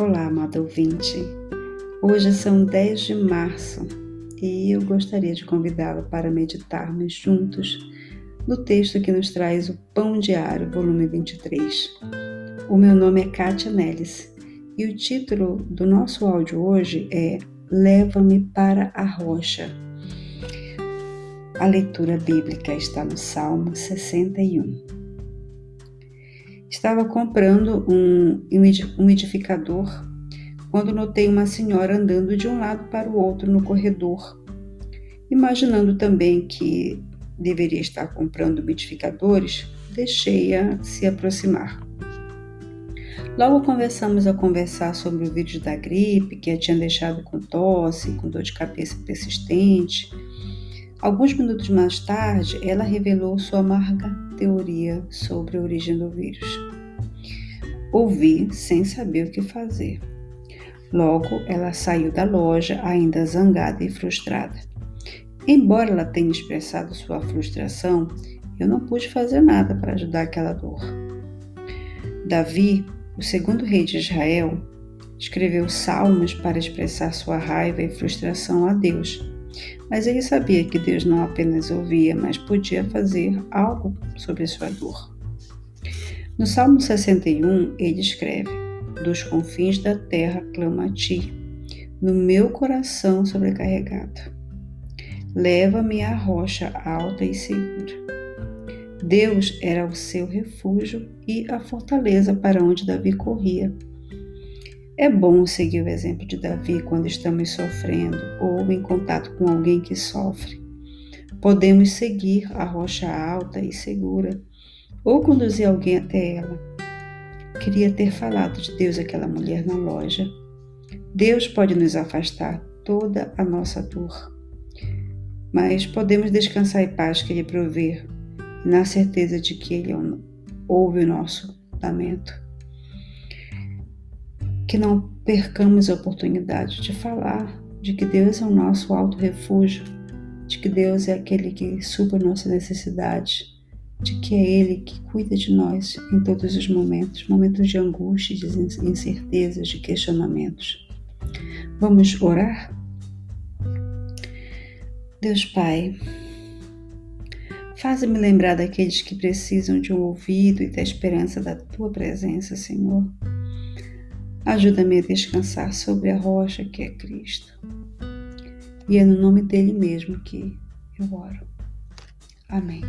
Olá, amado ouvinte. Hoje são 10 de março e eu gostaria de convidá-lo para meditarmos juntos no texto que nos traz o Pão Diário, volume 23. O meu nome é Kátia Nelis e o título do nosso áudio hoje é Leva-me para a Rocha. A leitura bíblica está no Salmo 61. Estava comprando um, um edificador quando notei uma senhora andando de um lado para o outro no corredor. Imaginando também que deveria estar comprando umidificadores, deixei-a se aproximar. Logo começamos a conversar sobre o vírus da gripe, que a tinha deixado com tosse, com dor de cabeça persistente. Alguns minutos mais tarde, ela revelou sua amarga teoria sobre a origem do vírus. Ouvi sem saber o que fazer. Logo, ela saiu da loja, ainda zangada e frustrada. Embora ela tenha expressado sua frustração, eu não pude fazer nada para ajudar aquela dor. Davi, o segundo rei de Israel, escreveu salmos para expressar sua raiva e frustração a Deus mas ele sabia que Deus não apenas ouvia, mas podia fazer algo sobre sua dor. No Salmo 61, ele escreve: Dos confins da terra clama a ti, no meu coração sobrecarregado. Leva-me à rocha alta e segura. Deus era o seu refúgio e a fortaleza para onde Davi corria é bom seguir o exemplo de Davi quando estamos sofrendo ou em contato com alguém que sofre. Podemos seguir a rocha alta e segura ou conduzir alguém até ela. Queria ter falado de Deus àquela mulher na loja. Deus pode nos afastar toda a nossa dor, mas podemos descansar em paz que Ele provê, na certeza de que Ele ouve o nosso lamento que não percamos a oportunidade de falar de que Deus é o nosso alto refúgio, de que Deus é aquele que supra nossa necessidade, de que é Ele que cuida de nós em todos os momentos, momentos de angústia, de incertezas, de questionamentos. Vamos orar? Deus Pai, faz-me lembrar daqueles que precisam de um ouvido e da esperança da Tua presença, Senhor. Ajuda-me a descansar sobre a rocha que é Cristo. E é no nome dele mesmo que eu oro. Amém.